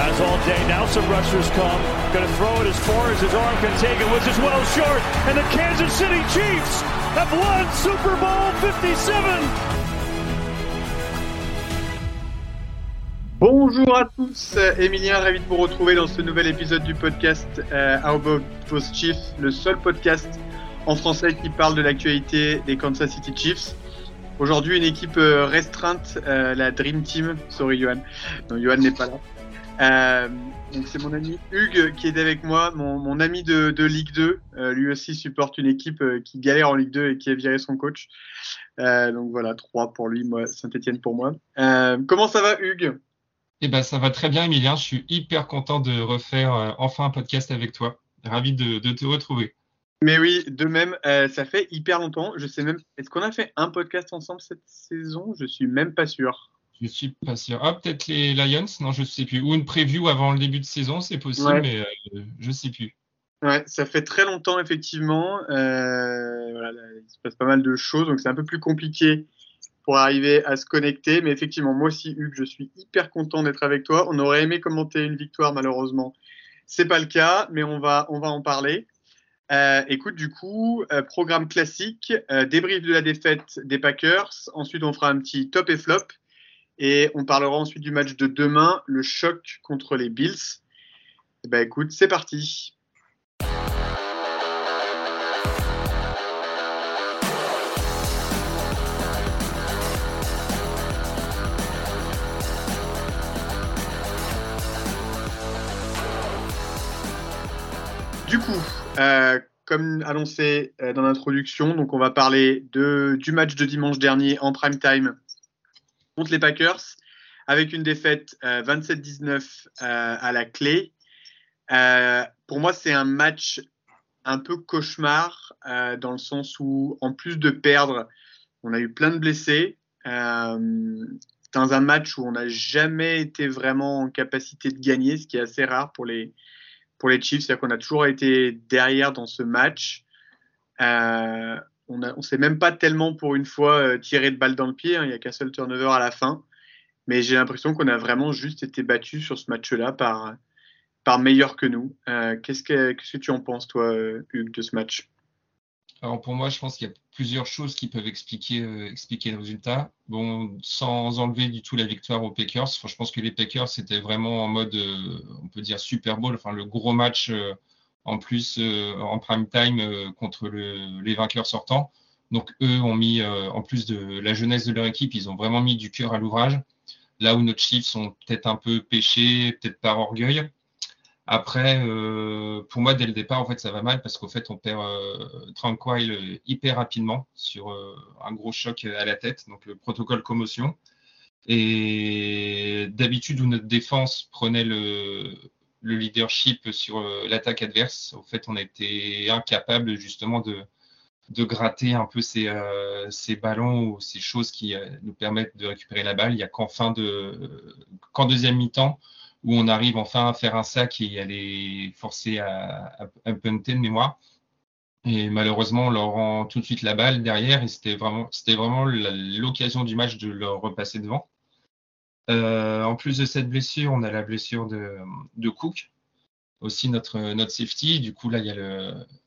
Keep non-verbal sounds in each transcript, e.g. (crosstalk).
Has all day. Now some rushers come. Going to throw it as far as his arm can take it, which is well short. And the Kansas City Chiefs have won Super Bowl 57. Bonjour à tous, Emilien, ravi de vous retrouver dans ce nouvel épisode du podcast euh, How About Those Chiefs, le seul podcast en français qui parle de l'actualité des Kansas City Chiefs. Aujourd'hui, une équipe euh, restreinte, euh, la Dream Team. Sorry, Johan. Non, Johan n'est pas là. Euh, donc c'est mon ami Hugues qui est avec moi, mon, mon ami de, de, Ligue 2. Euh, lui aussi supporte une équipe euh, qui galère en Ligue 2 et qui a viré son coach. Donc voilà, 3 pour lui, moi, Saint-Etienne pour moi. Comment ça va Hugues? Eh ben ça va très bien Emilien, je suis hyper content de refaire enfin un podcast avec toi. Ravi de, de te retrouver. Mais oui, de même, ça fait hyper longtemps. Je sais même, est-ce qu'on a fait un podcast ensemble cette saison? Je suis même pas sûr. Je suis pas sûr. Ah, peut-être les Lions Non, je sais plus. Ou une preview avant le début de saison, c'est possible, ouais. mais euh, je sais plus. Ouais, ça fait très longtemps, effectivement. Euh, voilà, il se passe pas mal de choses, donc c'est un peu plus compliqué pour arriver à se connecter. Mais effectivement, moi aussi, Hugues, je suis hyper content d'être avec toi. On aurait aimé commenter une victoire, malheureusement. C'est pas le cas, mais on va, on va en parler. Euh, écoute, du coup, euh, programme classique, euh, débrief de la défaite des Packers. Ensuite, on fera un petit top et flop. Et on parlera ensuite du match de demain, le choc contre les Bills. Et ben écoute, c'est parti. Du coup, euh, comme annoncé euh, dans l'introduction, donc on va parler de, du match de dimanche dernier en prime time contre les Packers avec une défaite euh, 27-19 euh, à la clé. Euh, pour moi, c'est un match un peu cauchemar euh, dans le sens où, en plus de perdre, on a eu plein de blessés. Euh, dans un match où on n'a jamais été vraiment en capacité de gagner, ce qui est assez rare pour les, pour les Chiefs. C'est-à-dire qu'on a toujours été derrière dans ce match. Euh, on ne s'est même pas tellement pour une fois euh, tiré de balle dans le pied. Hein, il n'y a qu'un seul turnover à la fin. Mais j'ai l'impression qu'on a vraiment juste été battu sur ce match-là par, par meilleur que nous. Euh, Qu'est-ce que, qu que, tu en penses, toi, Hugues, de ce match? Alors pour moi, je pense qu'il y a plusieurs choses qui peuvent expliquer, euh, expliquer le résultat. Bon, sans enlever du tout la victoire aux Packers, je pense que les Packers c'était vraiment en mode, euh, on peut dire Super Bowl, enfin le gros match euh, en plus en prime time contre le, les vainqueurs sortants. Donc eux ont mis, en plus de la jeunesse de leur équipe, ils ont vraiment mis du cœur à l'ouvrage. Là où nos Chiefs sont peut-être un peu pêchés, peut-être par orgueil. Après, euh, pour moi, dès le départ, en fait, ça va mal parce qu'au fait, on perd euh, Tranquil hyper rapidement sur euh, un gros choc à la tête, donc le protocole commotion. Et d'habitude, où notre défense prenait le, le leadership sur euh, l'attaque adverse, au fait, on a été incapable justement de, gratter un peu ces, euh, ces ballons ou ces choses qui euh, nous permettent de récupérer la balle. Il n'y a qu'en fin de, deuxième mi-temps où on arrive enfin à faire un sac et à les forcer à, à, à punter de mémoire. Et malheureusement, on leur rend tout de suite la balle derrière et c'était vraiment, c'était vraiment l'occasion du match de leur repasser devant. Euh, en plus de cette blessure, on a la blessure de, Cook, aussi notre, notre safety. Du coup, là, il y a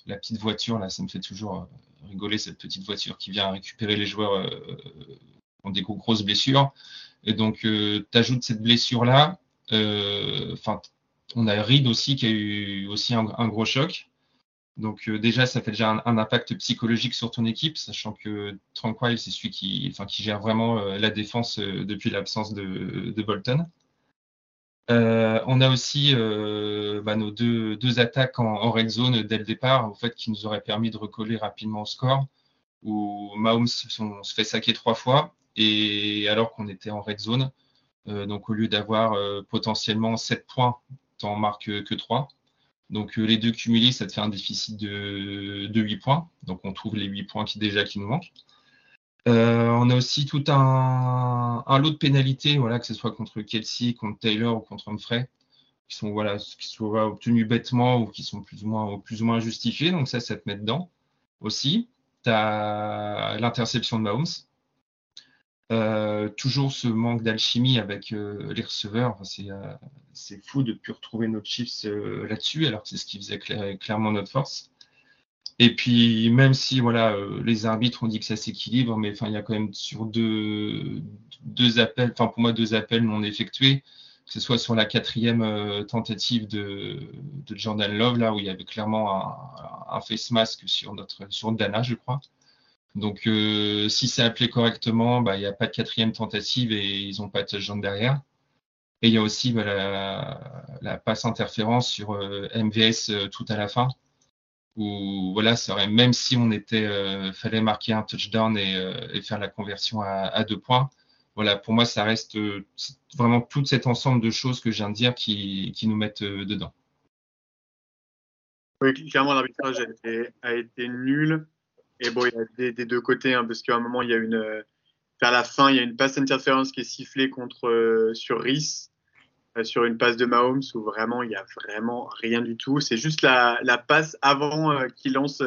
la petite voiture, là, ça me fait toujours rigoler, cette petite voiture qui vient récupérer les joueurs euh, qui ont des grosses blessures. Et donc, euh, tu ajoutes cette blessure-là. Enfin, on a Reed aussi qui a eu aussi un gros choc. Donc déjà, ça fait déjà un, impact psychologique sur ton équipe, sachant que Tranquil, c'est celui qui, gère vraiment la défense depuis l'absence de, Bolton. on a aussi bah, nos deux, attaques en, red zone dès le départ, au fait, qui nous auraient permis de recoller rapidement au score, où Mahomes se fait saquer trois fois, et alors qu'on était en red zone, euh, donc au lieu d'avoir euh, potentiellement 7 points, tu n'en marques que 3. Donc euh, les deux cumulés, ça te fait un déficit de, 8 points. Donc on trouve les 8 points qui déjà qui nous manquent. on a aussi tout un, lot de pénalités, voilà, que ce soit contre Kelsey, contre Taylor ou contre Humphrey, qui sont voilà, qui obtenus bêtement ou qui sont plus ou moins, plus ou moins justifiés. Donc ça, ça te met dedans aussi. Tu as l'interception de Mahomes, euh, toujours ce manque d'alchimie avec euh, les receveurs. Euh, c'est fou de ne plus retrouver notre chiffres là-dessus, alors que c'est ce qui faisait clairement notre force. Et puis, même si voilà, les arbitres ont dit que ça s'équilibre, mais il y a quand même sur deux, deux appels, enfin pour moi deux appels non effectués, que ce soit sur la quatrième tentative de, Jordan Love, là où il y avait clairement un, un face mask sur notre sur Dana, je crois. Donc, euh, si c'est appelé correctement, bah, il n'y a pas de quatrième tentative et ils n'ont pas de touchdown derrière. Et il y a aussi bah, la, passe interférence sur euh, MVS euh, tout à la fin, où voilà, serait, même si on était, fallait marquer un touchdown et, faire la conversion à, deux points. Voilà, pour moi, ça reste vraiment tout cet ensemble de choses que je viens de dire qui, nous mettent dedans. Oui, clairement, l'arbitrage a été nul. Et bon, il y a des, deux côtés, hein, parce qu'à un moment, il y a une. Euh, vers la fin, il y a une passe interférence qui est sifflée contre, euh, sur Rhys, euh, sur une passe de Mahomes, où vraiment, il n'y a vraiment rien du tout. C'est juste la, la, passe avant qu'il lance,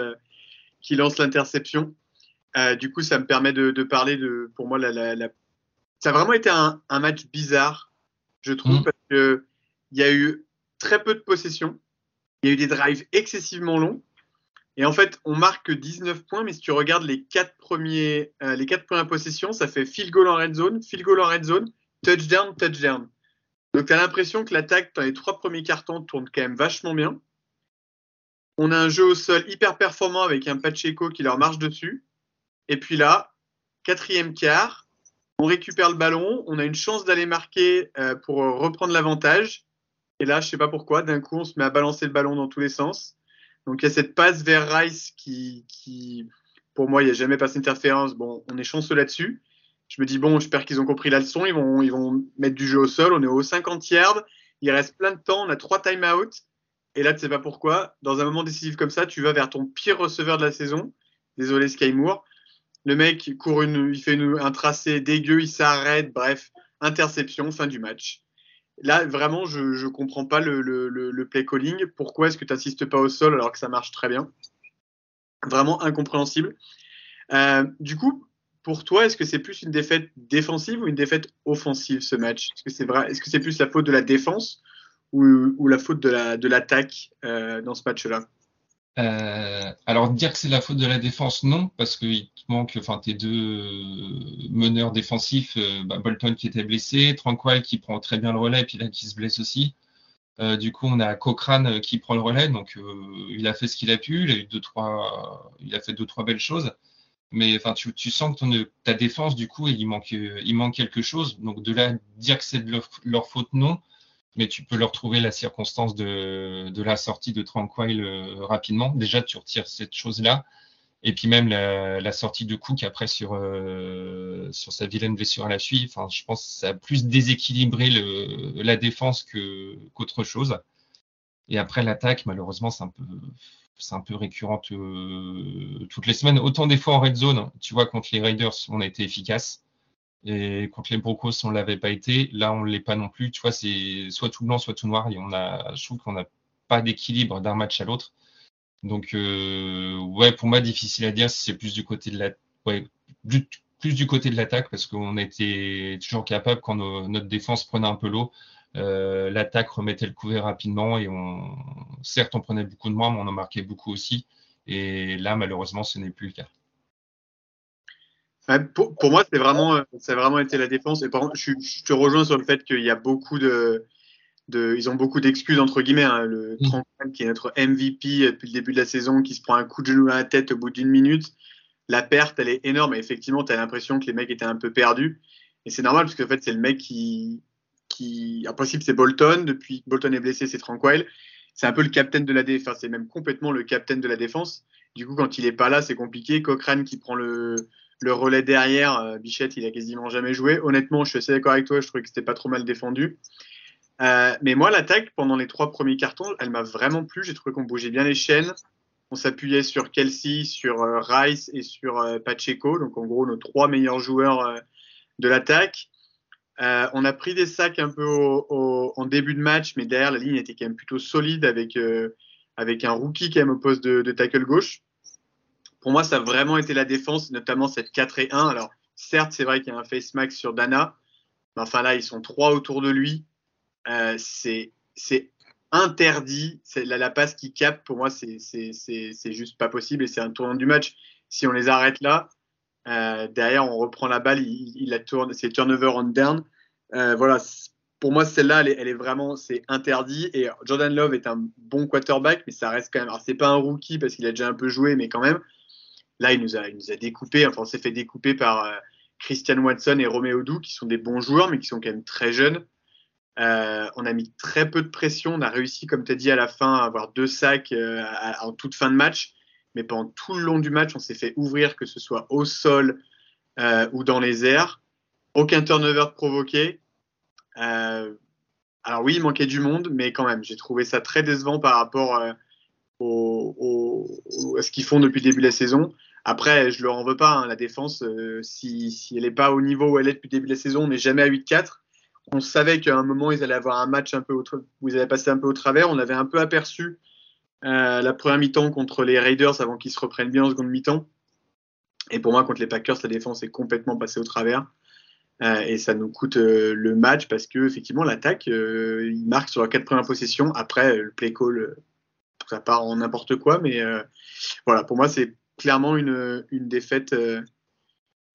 lance l'interception. du coup, ça me permet de, de parler de. Pour moi, la, la, ça a vraiment été un, un match bizarre, je trouve, mmh. parce qu'il y a eu très peu de possession. Il y a eu des drives excessivement longs. Et en fait, on marque 19 points, mais si tu regardes les quatre premiers, euh, quatre premières possessions, ça fait field goal en red zone, field goal en red zone, touchdown, touchdown. Donc, tu as l'impression que l'attaque dans les trois premiers cartons tourne quand même vachement bien. On a un jeu au sol hyper performant avec un Pacheco qui leur marche dessus. Et puis là, quatrième quart, on récupère le ballon, on a une chance d'aller marquer euh, pour reprendre l'avantage. Et là, je sais pas pourquoi, d'un coup, on se met à balancer le ballon dans tous les sens. Donc il y a cette passe vers Rice qui, pour moi, il n'y a jamais passé d'interférence. Bon, on est chanceux là-dessus. Je me dis, bon, j'espère qu'ils ont compris la leçon. Ils vont, ils vont mettre du jeu au sol. On est au 50 yards. Il reste plein de temps. On a trois time-out. Et là, tu sais pas pourquoi. Dans un moment décisif comme ça, tu vas vers ton pire receveur de la saison. Désolé, Sky Moore. Le mec court il fait un tracé dégueu, il s'arrête. Bref, interception, fin du match. Là, vraiment, je ne comprends pas le, play calling. Pourquoi est-ce que tu n'assistes pas au sol alors que ça marche très bien? Vraiment incompréhensible. Euh, du coup, pour toi, est-ce que c'est plus une défaite défensive ou une défaite offensive ce match? Est-ce que c'est vrai Est-ce que plus la faute de la défense ou, la faute de l'attaque euh, dans ce match-là? Euh, alors dire que c'est la faute de la défense, non, parce qu'il te manque, enfin tes deux meneurs défensifs, euh, bah, Bolton qui était blessé, Tranquil qui prend très bien le relais, puis là qui se blesse aussi. Euh, du coup, on a Cochrane qui prend le relais, donc il a fait ce qu'il a pu, il a eu deux trois, il a fait deux trois belles choses, mais enfin tu, sens que ta défense du coup il manque il manque quelque chose, donc de là dire que c'est de leur faute, non mais tu peux leur trouver la circonstance de, la sortie de Tranquil euh, rapidement. Déjà, tu retires cette chose-là. Et puis même la, sortie de Cook après sur, euh, sur sa vilaine blessure à la cheville, enfin, je pense que ça a plus déséquilibré le, la défense qu'autre chose. Et après l'attaque, malheureusement, c'est un peu un peu récurrent euh, toutes les semaines. Autant des fois en red zone, tu vois, contre les Raiders, on a été efficace. Et contre les Brocos, on l'avait pas été. Là, on l'est pas non plus. Tu vois, c'est soit tout blanc, soit tout noir. Et on a, je trouve qu'on n'a pas d'équilibre d'un match à l'autre. Donc, euh, ouais, pour moi, difficile à dire si c'est plus du côté de la, ouais, plus, du côté de l'attaque parce qu'on était toujours capable quand notre défense prenait un peu l'eau. Euh, l'attaque remettait le couvert rapidement et on, certes, on prenait beaucoup de moins, mais on en marquait beaucoup aussi. Et là, malheureusement, ce n'est plus le cas. Pour, pour, moi, c'est vraiment, ça a vraiment été la défense. Et par contre, je, je, te rejoins sur le fait qu'il y a beaucoup de, de, ils ont beaucoup d'excuses entre guillemets. Hein, le mmh. qui est notre MVP depuis le début de la saison, qui se prend un coup de genou à la tête au bout d'une minute. La perte, elle est énorme. Et effectivement, tu as l'impression que les mecs étaient un peu perdus. Et c'est normal parce qu'en fait, c'est le mec qui, qui, en principe, c'est Bolton. Depuis que Bolton est blessé, c'est Tranquil. C'est un peu le capitaine de la défense. c'est même complètement le capitaine de la défense. Du coup, quand il est pas là, c'est compliqué. Cochrane qui prend le, le relais derrière, euh, Bichette, il a quasiment jamais joué. Honnêtement, je suis assez d'accord avec toi. Je trouvais que c'était pas trop mal défendu. Euh, mais moi, l'attaque, pendant les trois premiers cartons, elle m'a vraiment plu. J'ai trouvé qu'on bougeait bien les chaînes. On s'appuyait sur Kelsey, sur euh, Rice et sur Pacheco. Donc, en gros, nos trois meilleurs joueurs de l'attaque. on a pris des sacs un peu en début de match, mais derrière, la ligne était quand même plutôt solide avec, avec un rookie quand même au poste de, tackle gauche. Pour moi, ça a vraiment été la défense, notamment cette 4 et 1. Alors, certes, c'est vrai qu'il y a un face max sur Dana. Mais enfin, là, ils sont trois autour de lui. Euh, c'est interdit. La, la, passe qui capte, pour moi, c'est juste pas possible et c'est un tournant du match. Si on les arrête là, euh, derrière, on reprend la balle, il, la tourne, c'est turnover on down. Euh, voilà, pour moi, celle-là, elle, est vraiment, c'est interdit. Et Jordan Love est un bon quarterback, mais ça reste quand même. Alors, c'est pas un rookie parce qu'il a déjà un peu joué, mais quand même, là, il nous a, il nous a découpé. Enfin, on s'est fait découper par Christian Watson et Romeo Doux, qui sont des bons joueurs, mais qui sont quand même très jeunes. Euh, on a mis très peu de pression. On a réussi, comme tu as dit, à la fin, à avoir deux sacs euh, en toute fin de match. Mais pendant tout le long du match, on s'est fait ouvrir, que ce soit au sol euh, ou dans les airs. Aucun turnover provoqué. alors oui, il manquait du monde, mais quand même, j'ai trouvé ça très décevant par rapport au, à ce qu'ils font depuis le début de la saison. Après, je ne leur en veux pas. Hein, la défense, si, si, elle n'est pas au niveau où elle est depuis le début de la saison, on n'est jamais à 8-4 on savait qu'à un moment, ils allaient avoir un match un peu où ils allaient passer un peu au travers. On avait un peu aperçu euh, la première mi-temps contre les Raiders avant qu'ils se reprennent bien en seconde mi-temps. Et pour moi, contre les Packers, la défense est complètement passée au travers. Euh, et ça nous coûte euh, le match parce que effectivement l'attaque, il marque sur la quatre premières possessions. Après, le play call, ça part en n'importe quoi. Mais voilà, pour moi, c'est clairement une, une défaite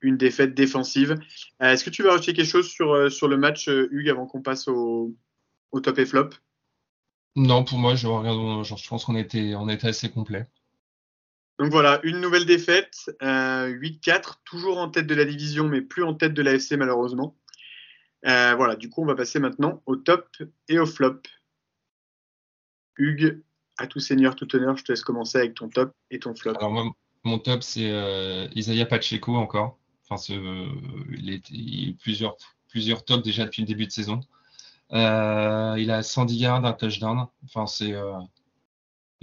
une défaite défensive. Euh, est-ce que tu veux rajouter quelque chose sur, euh, sur le match, euh, Hugues, avant qu'on passe au, au, top et flop? Non, pour moi, je, regarde, je pense qu'on était, on était assez complet. Donc voilà, une nouvelle défaite, 8-4, toujours en tête de la division, mais plus en tête de la FC malheureusement. voilà, du coup, on va passer maintenant au top et au flop. Hugues, à tout seigneur, tout honneur, je te laisse commencer avec ton top et ton flop. Alors moi, mon top, c'est Isaiah Pacheco encore. Enfin, il, est, plusieurs, plusieurs tops déjà depuis le début de saison. Euh, il a 110 yards, un touchdown. Enfin, c'est euh,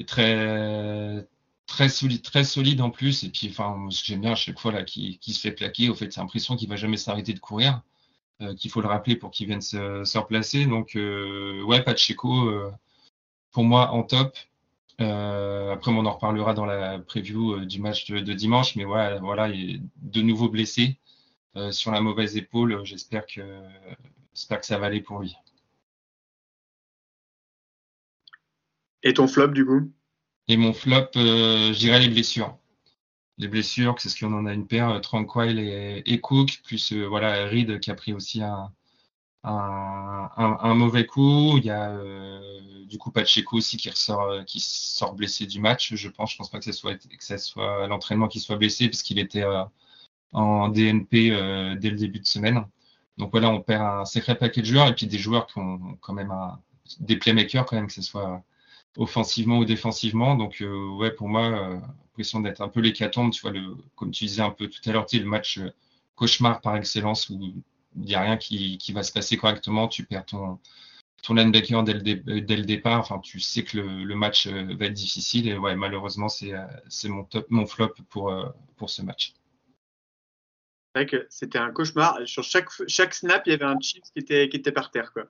très, très solide, très solide en plus. Et puis, enfin, ce que j'aime bien à chaque fois qui, se fait plaquer, c'est l'impression qu'il va jamais s'arrêter de courir. Euh, qu'il faut le rappeler pour qu'il vienne se, se, replacer. Donc, ouais, Pacheco, pour moi, en top. Euh, après, on en reparlera dans la preview euh, du match de, dimanche, mais voilà, voilà, il est de nouveau blessé euh, sur la mauvaise épaule. J'espère que, j'espère que ça va aller pour lui. Et ton flop du coup? Et mon flop, je dirais les blessures. Les blessures, c'est ce qu'on en a une paire, Tranquil et, et Cook, plus voilà Reed qui a pris aussi un, un, mauvais coup. Il y a euh, du coup Pacheco aussi qui ressort, euh, qui sort blessé du match. Je pense, je pense pas que ce soit soit l'entraînement qui soit blessé parce qu'il était euh, en DNP dès le début de semaine. Donc voilà, on perd un sacré paquet de joueurs et puis des joueurs qui ont quand même des playmakers quand même que ce soit offensivement ou défensivement. Donc ouais, pour moi, l'impression d'être un peu l'hécatombe. Tu vois, comme tu disais un peu tout à l'heure, le match cauchemar par excellence où n'y a rien qui, va se passer correctement, tu perds ton, ton linebacker dès le, dès le départ, enfin, tu sais que le, match euh, va être difficile et ouais, malheureusement, c'est euh, mon, top, mon flop pour, euh, pour ce match. C'est vrai que c'était un cauchemar. Sur chaque, chaque snap, il y avait un chip qui était, qui était par terre quoi,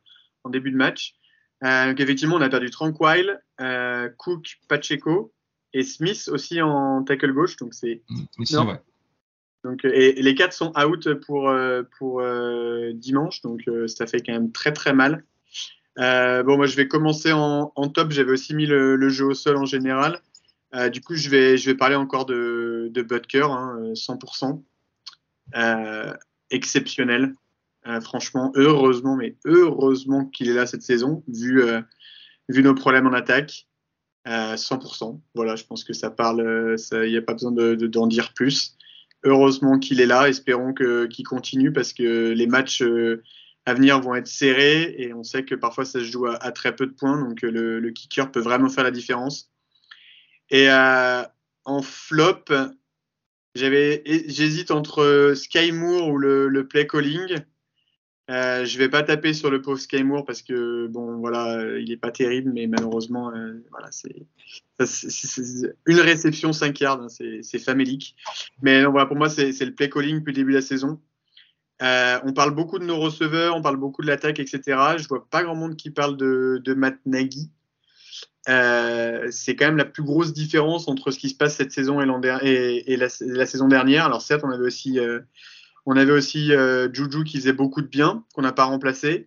en début de match. donc effectivement, on a perdu Tranquil, Cook, Pacheco et Smith aussi en tackle gauche. Donc c'est mmh, ouais. Donc, euh, les quatre sont out pour, euh, pour euh, dimanche, donc ça fait quand même très très mal. bon, moi je vais commencer en, top. J'avais aussi mis le, jeu au sol en général. du coup, je vais, je vais parler encore de, de Butker, hein, 100%. exceptionnel. franchement, heureusement, mais heureusement qu'il est là cette saison, vu, vu nos problèmes en attaque. 100%. Voilà, je pense que ça parle, il n'y a pas besoin d'en de, d'en dire plus. Heureusement qu'il est là, espérons qu'il continue parce que les matchs à venir vont être serrés et on sait que parfois ça se joue à, très peu de points, donc le, le, kicker peut vraiment faire la différence. Et en flop, j'hésite entre Sky Moore ou le, le play calling. Euh, je vais pas taper sur le pauvre Sky Moore parce que bon voilà, il est pas terrible, mais malheureusement euh, voilà c'est une réception 5 yards, hein, c'est famélique. Mais voilà pour moi c'est le play calling depuis le début de la saison. Euh, on parle beaucoup de nos receveurs, on parle beaucoup de l'attaque, etc. Je vois pas grand monde qui parle de, de Matt Nagy. Euh, c'est quand même la plus grosse différence entre ce qui se passe cette saison et, et, la, saison dernière. Alors certes, on avait aussi, euh, on avait aussi euh, Juju qui faisait beaucoup de bien, qu'on n'a pas remplacé,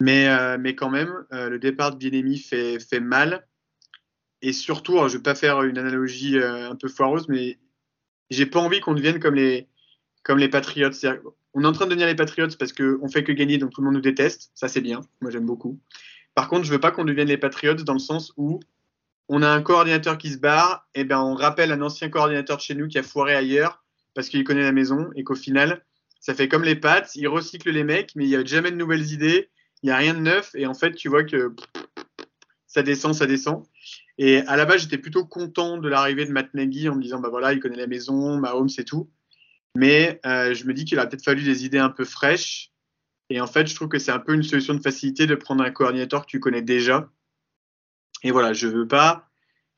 mais, mais quand même, le départ de Bienemi fait, fait mal. Et surtout, je ne vais pas faire une analogie un peu foireuse, mais j'ai pas envie qu'on devienne comme les, comme les Patriots. on est en train de devenir les Patriots parce qu'on fait que gagner, donc tout le monde nous déteste. Ça, c'est bien. Moi, j'aime beaucoup. Par contre, je veux pas qu'on devienne les Patriots dans le sens où on a un coordinateur qui se barre, et ben on rappelle un ancien coordinateur de chez nous qui a foiré ailleurs parce qu'il connaît la maison et qu'au final, ça fait comme les Pats, ils recyclent les mecs, mais il n'y a jamais de nouvelles idées, il n'y a rien de neuf, et en fait, tu vois que ça descend, ça descend. Et à la base, j'étais plutôt content de l'arrivée de Matt Nagy en me disant, bah voilà, il connaît la maison, Mahomes, c'est tout. Mais euh, je me dis qu'il a peut-être fallu des idées un peu fraîches et en fait, je trouve que c'est un peu une solution de facilité de prendre un coordinateur que tu connais déjà. Et voilà, je veux pas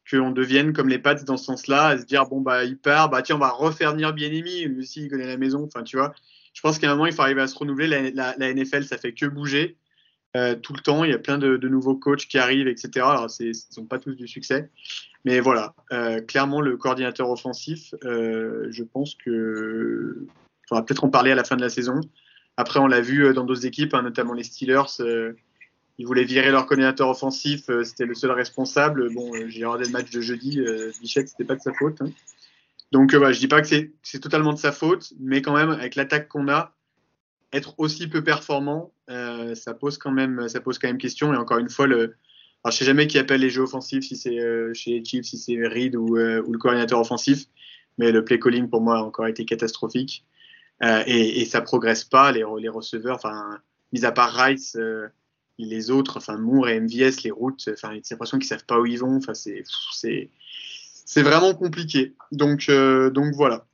qu'on devienne comme les Pats dans ce sens-là, à se dire bon bah il part, bah tiens on va refaire venir bien lui aussi il connaît la maison. Enfin tu vois, je pense qu'à un moment il faut arriver à se renouveler. La, NFL ça fait que bouger euh, tout le temps. Il y a plein de, nouveaux coachs qui arrivent, etc. Alors ne sont pas tous du succès, mais voilà, euh, clairement le coordinateur offensif, euh, je pense que faudra peut-être en parler à la fin de la saison. Après, on l'a vu dans d'autres équipes, hein, notamment les Steelers. Euh, ils voulaient virer leur coordinateur offensif. Euh, c'était le seul responsable. Bon, j'ai regardé le match de jeudi. Bichette, c'était pas de sa faute. Hein. Donc, je dis pas que c'est totalement de sa faute, mais quand même, avec l'attaque qu'on a, être aussi peu performant, ça pose quand même, ça pose quand même question. Et encore une fois, le, alors, je sais jamais qui appelle les jeux offensifs, si c'est chez les Chiefs, si c'est Reed ou, le coordinateur offensif, mais le play calling pour moi a encore été catastrophique. Euh, et, et, ça progresse pas. Les, les receveurs, enfin, mis à part Rice, euh, les autres, enfin Moore et MVS, les routes, enfin, j'ai l'impression qu'ils savent pas où ils vont. Enfin, c'est, c'est, c'est vraiment compliqué. Donc, euh, donc voilà.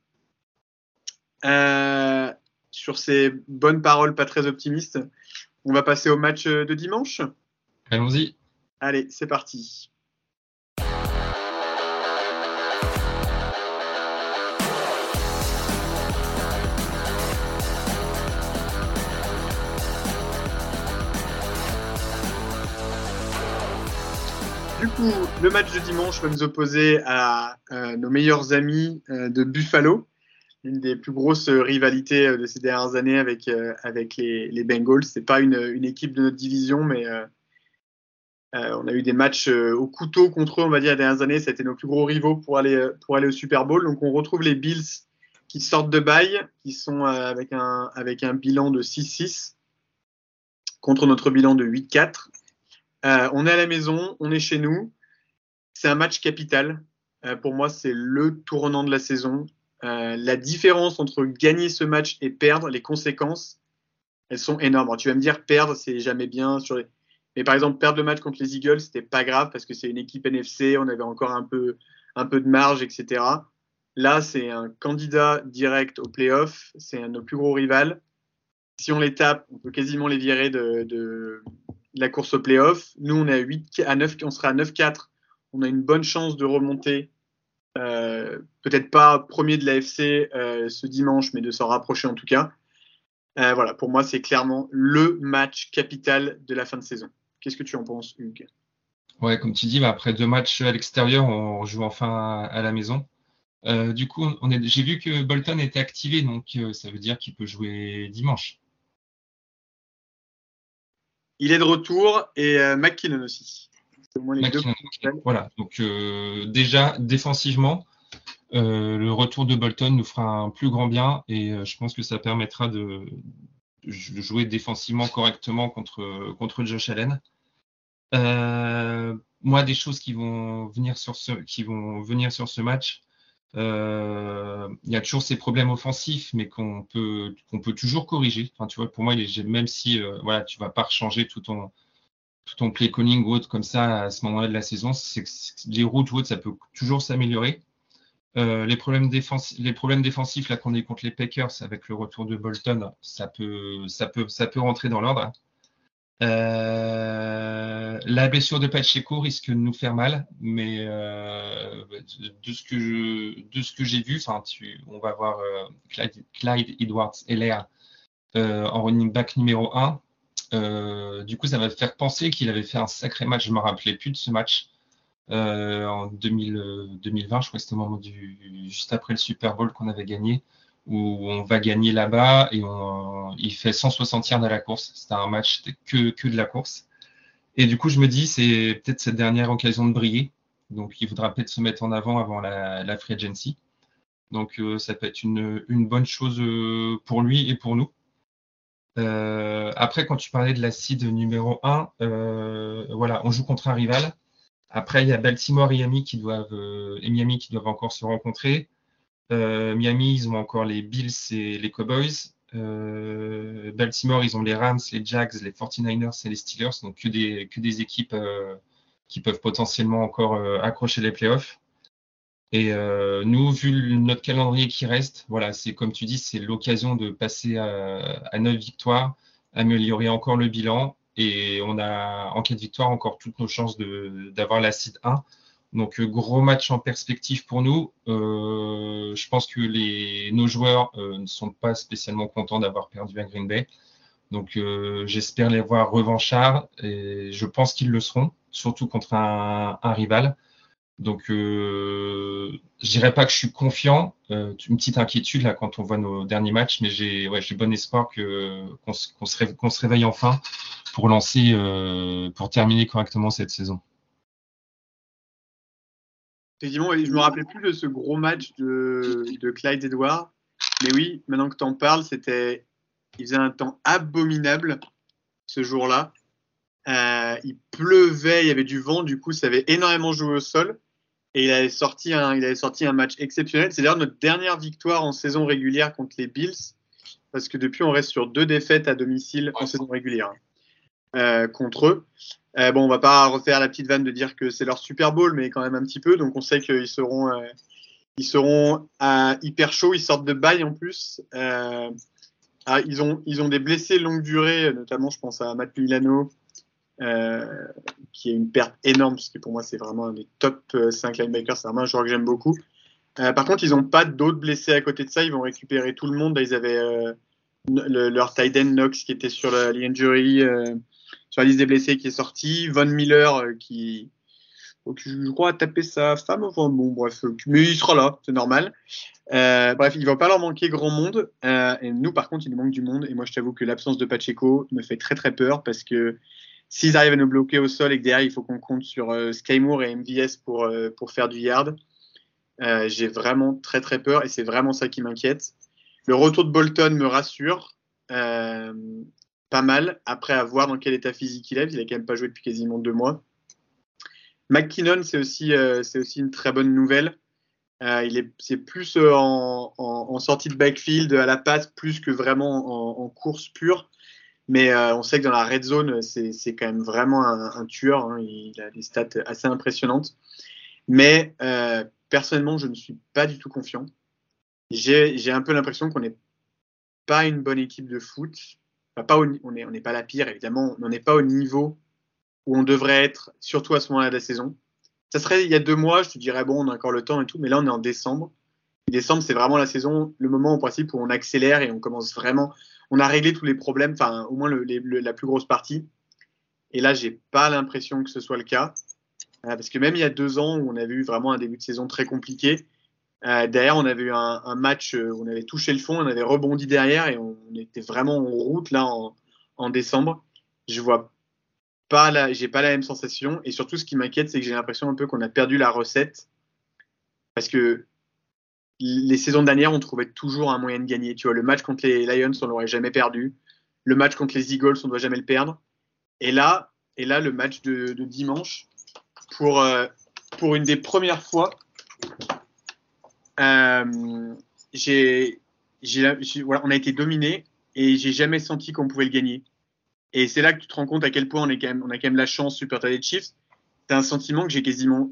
sur ces bonnes paroles pas très optimistes, on va passer au match de dimanche. Allons-y. Allez, c'est parti. Du coup, le match de dimanche va nous opposer à euh, nos meilleurs amis euh, de Buffalo, une des plus grosses rivalités euh, de ces dernières années avec, avec les, les Bengals. C'est pas une, une, équipe de notre division, mais on a eu des matchs au couteau contre eux, on va dire, les dernières années. Ça a été nos plus gros rivaux pour aller, pour aller au Super Bowl. Donc on retrouve les Bills qui sortent de bail, qui sont avec, un, avec un bilan de 6-6 contre notre bilan de 8-4. Euh, on est à la maison, on est chez nous. C'est un match capital. Euh, pour moi, c'est le tournant de la saison. Euh, la différence entre gagner ce match et perdre, les conséquences, elles sont énormes. tu vas me dire, perdre, c'est jamais bien. Sur Mais par exemple, perdre le match contre les Eagles, c'était pas grave parce que c'est une équipe NFC, on avait encore un peu, un peu de marge, etc. Là, c'est un candidat direct au playoff, c'est un de nos plus gros rivales. Si on les tape, on peut quasiment les virer de, la course au playoff. Nous, on est à 8, à 9, on sera à 9-4. On a une bonne chance de remonter. Euh, peut-être pas premier de l'AFC euh, ce dimanche, mais de s'en rapprocher en tout cas. Euh, voilà, pour moi, c'est clairement le match capital de la fin de saison. Qu'est-ce que tu en penses, Hugues? Ouais, comme tu dis, après deux matchs à l'extérieur, on joue enfin à la maison. du coup, j'ai vu que Bolton était activé, donc ça veut dire qu'il peut jouer dimanche. Il est de retour et euh, McKinnon aussi. voilà, donc euh, déjà défensivement, euh, le retour de Bolton nous fera un plus grand bien et je pense que ça permettra de, jouer défensivement correctement contre, contre Josh Allen. Moi, des choses qui vont venir sur ce, qui vont venir sur ce match, euh, il y a toujours ces problèmes offensifs, mais qu'on peut, peut toujours corriger. Enfin, tu vois, pour moi, même si euh, voilà, tu vas pas changer tout ton, tout ton play calling ou autre comme ça à ce moment-là de la saison, c'est les routes ou autres, ça peut toujours s'améliorer. Euh, les, problèmes les problèmes défensifs là qu'on est contre les Packers avec le retour de Bolton, ça peut, ça peut, ça peut rentrer dans l'ordre. Euh, la blessure de Pacheco risque de nous faire mal, mais euh, de ce que j'ai vu, on va voir euh, Clyde, Clyde, Edwards Elair en running back numéro 1. du coup, ça va faire penser qu'il avait fait un sacré match. Je me rappelais plus de ce match en 2020. Je crois que c'était juste après le Super Bowl qu'on avait gagné où on va gagner là-bas et il fait 160 yards à la course. C'était un match que, que de la course. Et du coup, je me dis, c'est peut-être cette dernière occasion de briller. Donc, il voudra peut-être se mettre en avant avant la, la free agency. Donc, euh, ça peut être une, bonne chose euh, pour lui et pour nous. Euh, après, quand tu parlais de la seed numéro 1, euh, voilà, on joue contre un rival. Après, il y a Baltimore et Miami et Miami qui doivent encore se rencontrer. Euh, Miami, ils ont encore les Bills et les Cowboys. Euh, Baltimore, ils ont les Rams, les Jags, les 49ers et les Steelers. Donc que des, que des équipes euh, qui peuvent potentiellement encore accrocher les playoffs. Et nous, vu notre calendrier qui reste, voilà, c'est comme tu dis, c'est l'occasion de passer à, à 9 victoires, améliorer encore le bilan. Et on a, en cas de victoire, encore toutes nos chances d'avoir la seed 1. Donc euh, gros match en perspective pour nous. Euh, je pense que nos joueurs euh, ne sont pas spécialement contents d'avoir perdu à Green Bay. Donc j'espère les voir revanchards et je pense qu'ils le seront, surtout contre un, rival. Donc je dirais pas que je suis confiant, une petite inquiétude là quand on voit nos derniers matchs, mais j'ai bon espoir qu'on se, se, réveille enfin pour lancer, pour terminer correctement cette saison. Effectivement, je me rappelais plus de ce gros match de, de Clyde Edwards. Mais oui, maintenant que tu en parles, c'était, il faisait un temps abominable ce jour-là. Euh, il pleuvait, il y avait du vent, du coup, ça avait énormément joué au sol. Et il avait sorti un, il avait sorti un match exceptionnel. C'est d'ailleurs notre dernière victoire en saison régulière contre les Bills, parce que depuis, on reste sur deux défaites à domicile en saison régulière euh, contre eux. Euh, bon, on va pas refaire la petite vanne de dire que c'est leur Super Bowl, mais quand même un petit peu. Donc on sait qu'ils seront, euh, ils seront hyper chauds. Ils sortent de bail en plus. Ah, ils ont, ils ont des blessés longue durée, notamment je pense à Matt Milano, qui est une perte énorme, parce que pour moi c'est vraiment un des top 5 linebackers. C'est vraiment un joueur que j'aime beaucoup. par contre, ils n'ont pas d'autres blessés à côté de ça. Ils vont récupérer tout le monde. ils avaient leur tight end Knox qui était sur la l'injury sur la liste des blessés qui est sorti. Von Miller euh, qui, je crois, a tapé sa femme. Enfin, bon, bref, euh, mais il sera là, c'est normal. Euh, bref, il va pas leur manquer grand monde. et nous, par contre, il nous manque du monde. Et moi, je t'avoue que l'absence de Pacheco me fait très très peur parce que s'ils arrivent à nous bloquer au sol et que derrière, il faut qu'on compte sur Sky Moore et MVS pour, pour faire du yard, j'ai vraiment très très peur et c'est vraiment ça qui m'inquiète. Le retour de Bolton me rassure. Pas mal. Après, à voir dans quel état physique il est. Il a quand même pas joué depuis quasiment deux mois. McKinnon, c'est aussi, euh, une très bonne nouvelle. Euh, il est, c'est plus euh, en, sortie de backfield à la passe, plus que vraiment en, course pure. Mais on sait que dans la red zone, c'est, quand même vraiment un, tueur. Hein. Il a des stats assez impressionnantes. Mais personnellement, je ne suis pas du tout confiant. J'ai un peu l'impression qu'on n'est pas une bonne équipe de foot on n'est on pas la pire, évidemment, on n'est pas au niveau où on devrait être, surtout à ce moment-là de la saison. Ça serait il y a deux mois, je te dirais, bon, on a encore le temps et tout, mais là, on est en décembre. décembre, c'est vraiment la saison, le moment en principe où on accélère et on commence vraiment. On a réglé tous les problèmes, enfin, au moins la plus grosse partie. Et là, j'ai pas l'impression que ce soit le cas. Euh, parce que même il y a deux ans où on avait eu vraiment un début de saison très compliqué, euh, derrière, on avait eu un, match où on avait touché le fond, on avait rebondi derrière et on, était vraiment en route là en, décembre. Je vois pas la, j'ai pas la même sensation et surtout ce qui m'inquiète, c'est que j'ai l'impression un peu qu'on a perdu la recette parce que les saisons dernières, on trouvait toujours un moyen de gagner. Tu vois, le match contre les Lions, on l'aurait jamais perdu. le match contre les Eagles, on doit jamais le perdre. Et là, et là le match de, dimanche, pour, euh, pour une des premières fois, euh, voilà, on a été dominé et j'ai jamais senti qu'on pouvait le gagner. Et c'est là que tu te rends compte à quel point on, a quand même la chance, super des Chiefs. C'est un sentiment que j'ai quasiment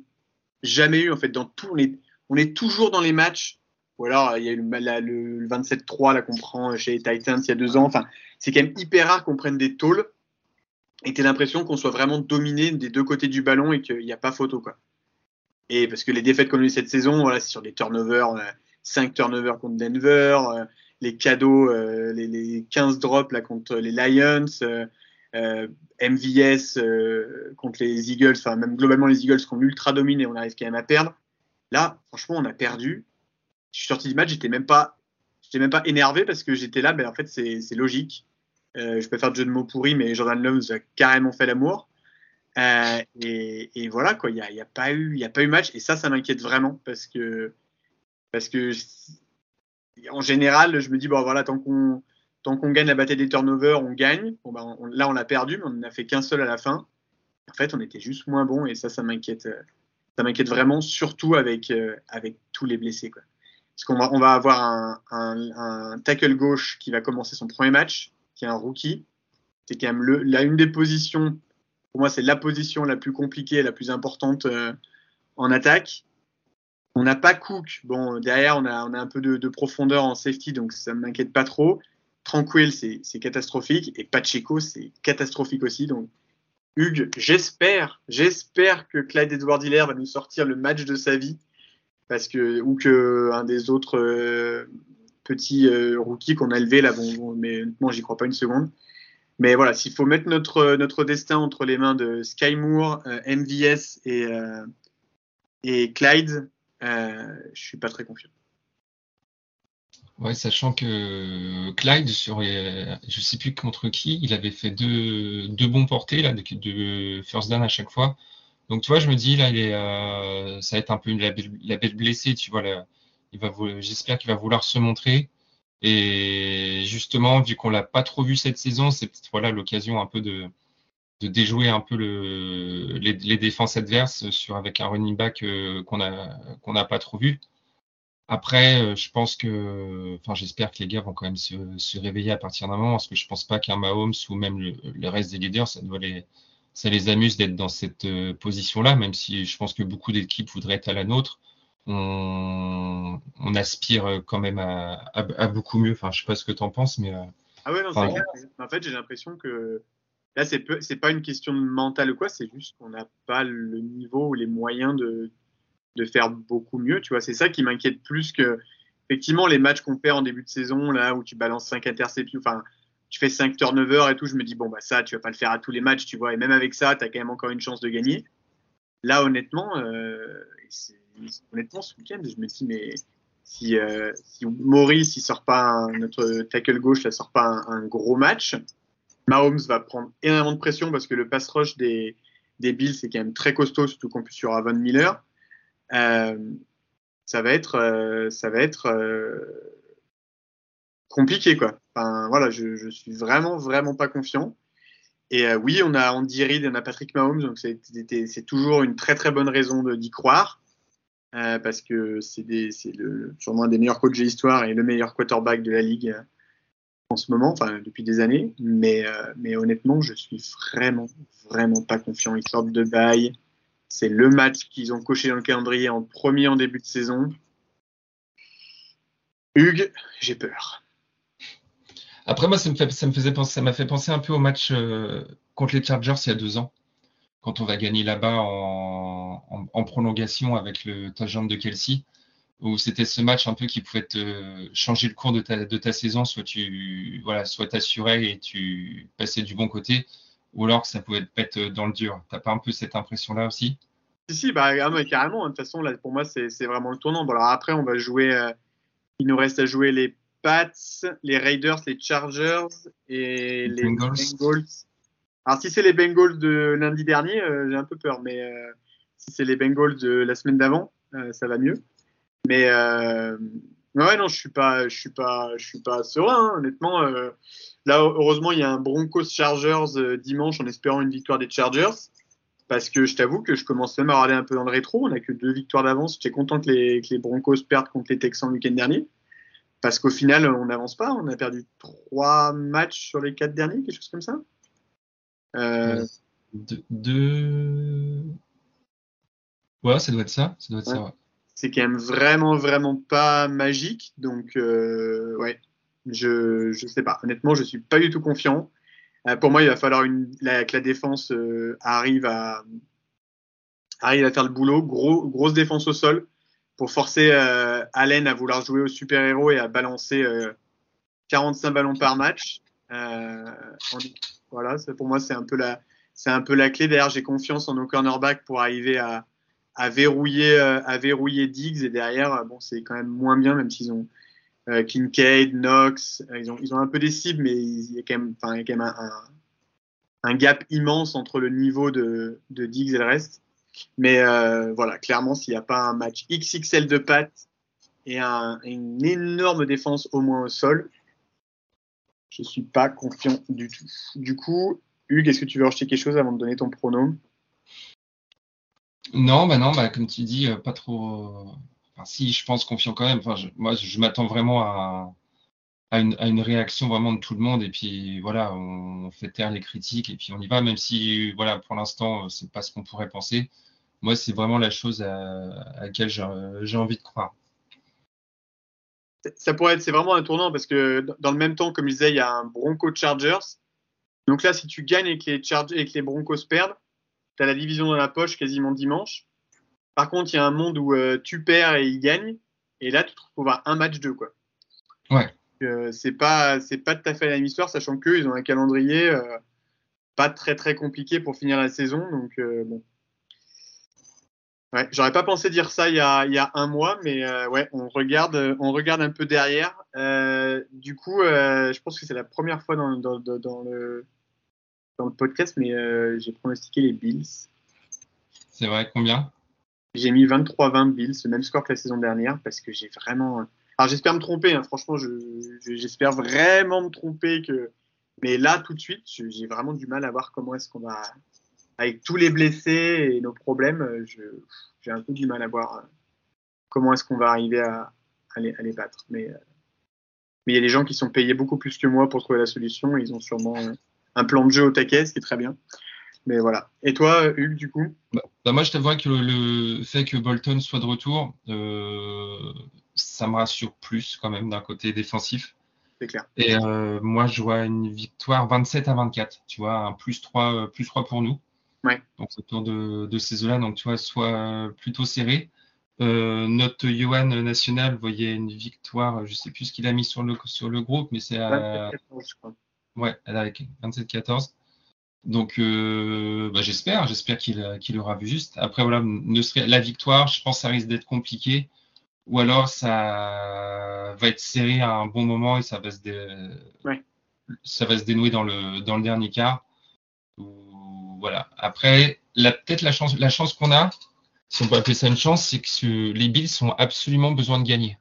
jamais eu en fait dans tout. On est, on est toujours dans les matchs. Ou alors il y a eu le, le 27-3 là qu'on prend chez les Titans il y a deux ans. Enfin, c'est quand même hyper rare qu'on prenne des tôles et tu as l'impression qu'on soit vraiment dominé des deux côtés du ballon et qu'il n'y a pas photo quoi. Et parce que les défaites qu'on a eu cette saison, voilà, c'est sur des turnovers, 5 turnovers contre Denver, euh, les cadeaux, euh, les, les, 15 drops là contre les Lions, euh, MVS contre les Eagles, enfin même globalement les Eagles qui ont ultra dominé, on arrive quand même à perdre. Là, franchement, on a perdu. Je suis sorti du match, j'étais même pas, j'étais même pas énervé parce que j'étais là, mais en fait c'est logique. je peux faire de jeu de mots pourris, mais Jordan Love a carrément fait l'amour. Euh, et, voilà, quoi, il n'y a, a, pas eu, y a pas eu match. Et ça, ça m'inquiète vraiment parce que, parce que en général, je me dis, bon, voilà, tant qu'on tant qu'on gagne la bataille des turnovers, on gagne. Bah, là, on l'a perdu, mais on n'a fait qu'un seul à la fin. En fait, on était juste moins bon et ça, ça m'inquiète. Ça m'inquiète vraiment, surtout avec, euh, avec tous les blessés. Quoi. Parce qu'on va, on va avoir un, un, tackle gauche qui va commencer son premier match, qui est un rookie. C'est quand même le, là, une des positions pour moi, c'est la position la plus compliquée, la plus importante euh, en attaque. On n'a pas Cook. Bon, derrière, on a, un peu de, profondeur en safety, donc ça ne m'inquiète pas trop. Tranquille, c'est catastrophique. Et Pacheco, c'est catastrophique aussi. Donc, Hugues, j'espère, j'espère que Clyde Edward Hiller va nous sortir le match de sa vie. Parce que, ou que un des autres euh, petits euh, rookies qu'on a élevé là, bon, mais honnêtement, j'y crois pas une seconde. Mais voilà, s'il faut mettre notre, notre destin entre les mains de Sky Moore, euh, MVS et, euh, et Clyde, euh, je suis pas très confiant. Ouais, sachant que Clyde, sur je sais plus contre qui, il avait fait deux, deux bons portés, là, de, first down à chaque fois. Donc, tu vois, je me dis, là, il est, euh, ça va être un peu une, la, belle blessée, tu vois. J'espère qu'il va vouloir se montrer. Et justement, vu qu'on l'a pas trop vu cette saison, c'est peut-être voilà l'occasion un peu de, de déjouer un peu le, les, les, défenses adverses sur avec un running back euh, qu'on a qu'on n'a pas trop vu. Après, euh, je pense que, enfin, j'espère que les gars vont quand même se, se réveiller à partir d'un moment, parce que je pense pas qu'un Mahomes ou même le, reste des leaders, ça doit les, ça les amuse d'être dans cette euh, position-là, même si je pense que beaucoup d'équipes voudraient être à la nôtre aspire quand même à, beaucoup mieux. Enfin, je sais pas ce que tu en penses, mais. Euh, ah ouais, non, En fait, j'ai l'impression que là, c'est c'est pas une question de mental ou quoi, c'est juste qu'on n'a pas le niveau ou les moyens de, de faire beaucoup mieux. Tu vois, c'est ça qui m'inquiète plus que effectivement les matchs qu'on perd en début de saison, là où tu balances 5 interceptions, enfin, tu fais 5 turnovers et tout, je me dis, bon, bah ça, tu vas pas le faire à tous les matchs, tu vois, et même avec ça, tu as quand même encore une chance de gagner. Là, honnêtement, euh, honnêtement, ce week-end, je me dis, mais si, euh, si Maurice, il sort pas notre tackle gauche, ça sort pas un, gros match, Mahomes va prendre énormément de pression parce que le pass rush des, Bills, c'est quand même très costaud, surtout qu'on plus sur Von Miller. Euh, ça va être, euh, ça va être compliqué, quoi. Voilà, je, je suis vraiment, vraiment pas confiant. Et oui, on a Andy Reid, on a Patrick Mahomes, donc c'est toujours une très très bonne raison d'y croire. Euh, parce que c'est sûrement un des meilleurs coachs de l'histoire et le meilleur quarterback de la ligue euh, en ce moment, enfin depuis des années. Mais, euh, mais honnêtement, je suis vraiment, vraiment pas confiant. Ils sortent de bail. C'est le match qu'ils ont coché dans le calendrier en premier en début de saison. Hugues, j'ai peur. Après, moi, ça me faisait penser, ça m'a fait penser un peu au match contre les Chargers il y a deux ans quand on va gagner là-bas en, prolongation avec le touchdown de Kelsey, où c'était ce match un peu qui pouvait te changer le cours de ta, saison, soit tu voilà, soit t'assurais et tu passais du bon côté, ou alors ça pouvait te mettre dans le dur. T'as pas un peu cette impression-là aussi? Si, si, bah, ah, carrément. De toute façon, là, pour moi, c'est vraiment le tournant. Bon, alors après, on va jouer. Euh, il nous reste à jouer les Pats, les Raiders, les Chargers et les Bengals. Alors, si c'est les Bengals de lundi dernier, euh, j'ai un peu peur, mais euh, si c'est les Bengals de la semaine d'avant, euh, ça va mieux. Mais ouais, non, je suis pas, je suis pas, je suis pas serein, hein, honnêtement. Là, heureusement, il y a un Broncos Chargers dimanche en espérant une victoire des Chargers. Parce que je t'avoue que je commence même à regarder un peu dans le rétro. On n'a que deux victoires d'avance. J'étais content que les, que les Broncos perdent contre les Texans le week-end dernier. Parce qu'au final, on n'avance pas. On a perdu trois matchs sur les quatre derniers, quelque chose comme ça. Euh... Deux. Ouais, ça doit être ça. ça, doit être Ouais. ça ouais. C'est quand même vraiment, vraiment pas magique. Donc, euh, ouais, je, je sais pas. Honnêtement, je suis pas du tout confiant. Euh, pour moi, il va falloir une, la, que la défense euh, arrive à arrive à faire le boulot. Gros, grosse défense au sol pour forcer euh, Allen à vouloir jouer au super-héros et à balancer euh, 45 ballons par match. Euh, voilà, pour moi, c'est un peu la, clé. D'ailleurs, j'ai confiance en nos cornerbacks pour arriver à, euh, verrouiller Diggs et derrière, euh, bon, c'est quand même moins bien, même s'ils ont euh, Kincaid, Knox, ils ont, un peu des cibles, mais il y a quand même, un, gap immense entre le niveau de, Diggs et le reste. Mais voilà, clairement, s'il n'y a pas un match XXL de pattes et un, une énorme défense au moins au sol, je suis pas confiant du tout. Du coup, Hugues, est-ce que tu veux rajouter quelque chose avant de donner ton pronom? Non, bah non, bah comme tu dis, euh, pas trop. euh, si, je pense confiant quand même. Enfin, je- moi, je m'attends vraiment à, à, une, réaction vraiment de tout le monde. Et puis voilà, on, fait taire les critiques et puis on y va. Même si, voilà, pour l'instant, euh, c'est pas ce qu'on pourrait penser. Moi, c'est vraiment la chose à, laquelle j'ai envie de croire. Ça pourrait être, c'est vraiment un tournant parce que dans le même temps, comme je disais, il y a un Bronco Chargers. Donc là, si tu gagnes et que les, Chargers, et que les Broncos perdent, tu as la division dans la poche quasiment dimanche. Par contre, il y a un monde où euh, tu perds et ils gagnent. Et là, tu te retrouves à un match 2, quoi. Ouais. Euh, c'est pas, c'est pas tout à fait la même histoire, sachant qu'eux, ils ont un calendrier euh, pas très très compliqué pour finir la saison. Donc, bon. Ouais, j'aurais pas pensé dire ça il y a, il y a un mois, mais euh, ouais, on regarde, on regarde un peu derrière. Euh, du coup, euh, je pense que c'est la première fois dans, dans, dans, dans le, dans le podcast, mais j'ai pronostiqué les Bills. C'est vrai, combien? J'ai mis 23-20 Bills, le même score que la saison dernière, parce que j'ai vraiment. Alors j'espère me tromper, hein, franchement, je, je- j'espère vraiment me tromper que. Mais là, tout de suite, j'ai vraiment du mal à voir comment est-ce qu'on va. Avec tous les blessés et nos problèmes, euh, j'ai un peu du mal à voir euh, comment est-ce qu'on va arriver à, à, les, à les battre. Mais euh, mais il y a des gens qui sont payés beaucoup plus que moi pour trouver la solution. Ils ont sûrement un plan de jeu au taquet, ce qui est très bien. Mais voilà. Et toi, Hugues, du coup? Bah, bah, moi, je t'avoue que le, fait que Bolton soit de retour, euh, ça me rassure plus quand même d'un côté défensif. C'est clair. Et euh, moi, je vois une victoire 27 à 24, tu vois, un plus 3, euh, plus 3 pour nous. Ouais. Donc, autour de, de ces eaux-là, donc tu vois, soit plutôt serré. Euh, notre Johan National voyait une victoire, je sais plus ce qu'il a mis sur le, sur le groupe, mais c'est à, 27-14, je crois. Ouais, avec 27-14. Donc, euh, bah, j'espère, j'espère qu'il qu'il aura vu juste. Après, voilà, ne serait la victoire, je pense que ça risque d'être compliqué. Ou alors, ça va être serré à un bon moment et ça va se, dé- Ouais. ça va se dénouer dans le, dans le dernier quart. Voilà. Après, peut-être la chance, la chance qu'on a, si on peut appeler ça une chance, c'est que les Bills ont absolument besoin de gagner.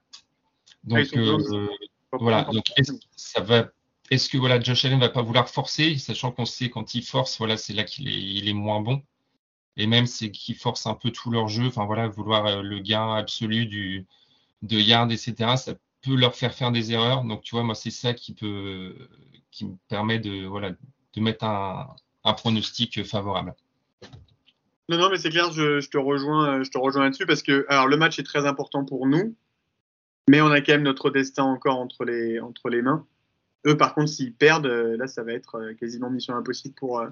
Donc, euh, voilà. Donc, est-ce, ça va, est-ce que voilà, Josh Allen va pas vouloir forcer, sachant qu'on sait quand il force, voilà, c'est là qu'il est, il est moins bon. Et même c'est qu'ils forcent un peu tout leur jeu, enfin voilà, vouloir euh, le gain absolu du de yard, etc. Ça peut leur faire faire des erreurs. Donc tu vois, moi c'est ça qui peut, qui me permet de voilà, de mettre un, un pronostic favorable. Non, non, mais c'est clair, je, te rejoins, rejoins là-dessus parce que alors le match est très important pour nous, mais on a quand même notre destin encore entre les, entre les mains. Eux, par contre, s'ils perdent, euh, là, ça va être euh, quasiment mission impossible pour, euh,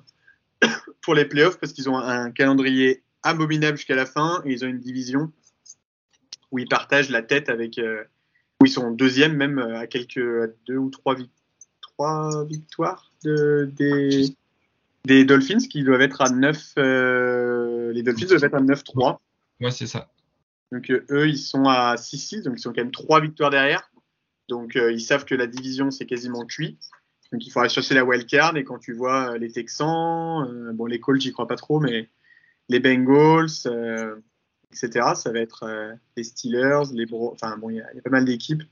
(coughs) pour les playoffs parce qu'ils ont un calendrier abominable jusqu'à la fin et ils ont une division où ils partagent la tête avec, euh, où ils sont deuxième même à quelques à deux ou trois, vic- trois victoires de, des, des Dolphins qui doivent être à 9 euh, les Dolphins doivent être à 9-3 Ouais, c'est ça. donc euh, eux ils sont à 6-6 donc ils sont quand même trois victoires derrière donc euh, ils savent que la division c'est quasiment cuit donc il faudra chercher la wildcard et quand tu vois euh, les Texans euh, bon les Colts j'y crois pas trop mais les Bengals euh, etc ça va être les Steelers les Bro enfin bon il y, y a pas mal d'équipes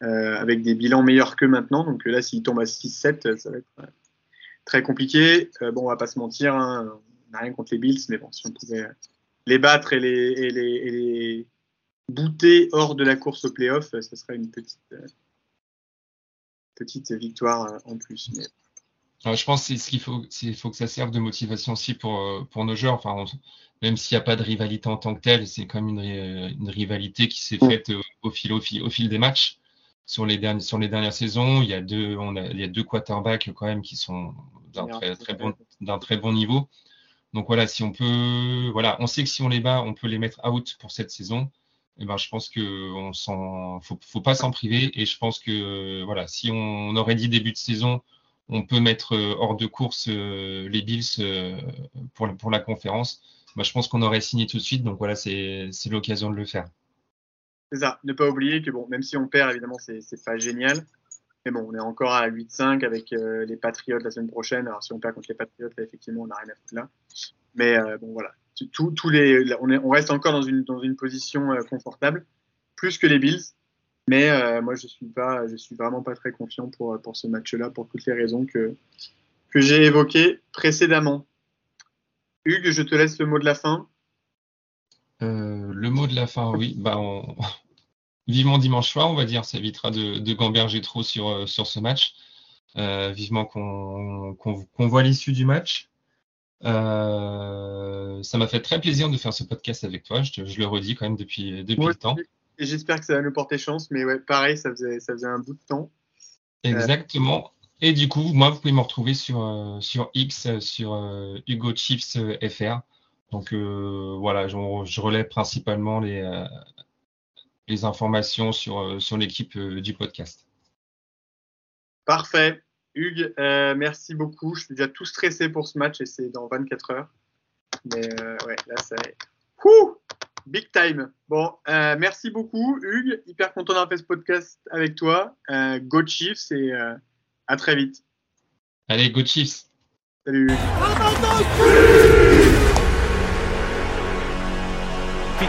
avec des bilans meilleurs que maintenant. Donc là, s'ils tombent à 6-7, ça va être très compliqué. bon, on va pas se mentir, hein, on n'a rien contre les Bills, mais bon, si on pouvait les battre et les, et les, et les bouter hors de la course au playoff, ce serait une petite, petite victoire en plus. Mais je pense que ce qu'il faut, il faut que ça serve de motivation aussi pour, euh, pour nos joueurs. Enfin, même s'il n'y a pas de rivalité en tant que telle, c'est quand même une, une rivalité qui s'est faite euh, au fil, au, fil, au fil des matchs. Sur les, dernières, sur les dernières saisons, il y, a deux, on a, il y a deux quarterbacks quand même qui sont d'un très, très, bon, d'un très bon niveau. Donc voilà, si on peut, voilà, on sait que si on les bat, on peut les mettre out pour cette saison. Et eh ben, je pense que on s'en, faut, faut pas s'en priver. Et je pense que voilà, si on aurait dit début de saison, on peut mettre euh, hors de course euh, les Bills euh, pour, pour la conférence. Bah, je pense qu'on aurait signé tout de suite, donc voilà, c'est l'occasion de le faire. C'est ça, ne pas oublier que bon, même si on perd, évidemment, c'est pas génial. Mais bon, on est encore à 8-5 avec les Patriots la semaine prochaine. Alors si on perd contre les Patriots, là, effectivement, on n'a rien à foutre là. Mais bon, voilà. les, on, est, on, reste encore dans une, dans une position confortable, plus que les Bills. Mais euh, moi, je suis pas, je suis vraiment pas très confiant pour, pour ce match-là, pour toutes les raisons que, que j'ai évoquées précédemment. Hugues, je te laisse le mot de la fin. Le mot de la fin, oui. Bah, on... (laughs) Vivement dimanche soir, on va dire. Ça évitera de, de gamberger trop sur, euh, sur ce match. Euh, vivement qu'on qu voit l'issue du match. Euh, ça m'a fait très plaisir de faire ce podcast avec toi. Je, je le redis quand même depuis, depuis le temps. Et j'espère que ça va nous porter chance. Mais ouais, pareil, ça faisait, ça faisait un bout de temps. Exactement. Et du coup, moi, vous pouvez me retrouver sur, sur X, sur Hugo Chips FR. Donc voilà, je, je, relais principalement les, les informations sur, sur l'équipe du podcast. Parfait. Hugues, merci beaucoup. Je suis déjà tout stressé pour ce match et c'est dans 24 heures. Mais ouais, là, ça est. Ouh Big time. Bon, euh, merci beaucoup, Hugues. Hyper content d'avoir fait ce podcast avec toi. Euh, go Chiefs et euh, à très vite. Allez, go Chiefs. Salut, Hugues.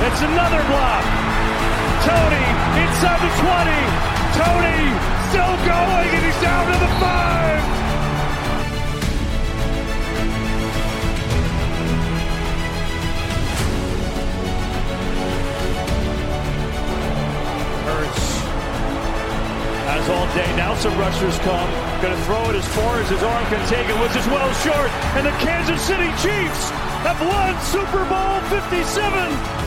It's another block. Tony inside the 20. Tony still going and he's down to the five. As all day, now some rushers come. Going to throw it as far as his arm can take it, which is well short. And the Kansas City Chiefs have won Super Bowl 57.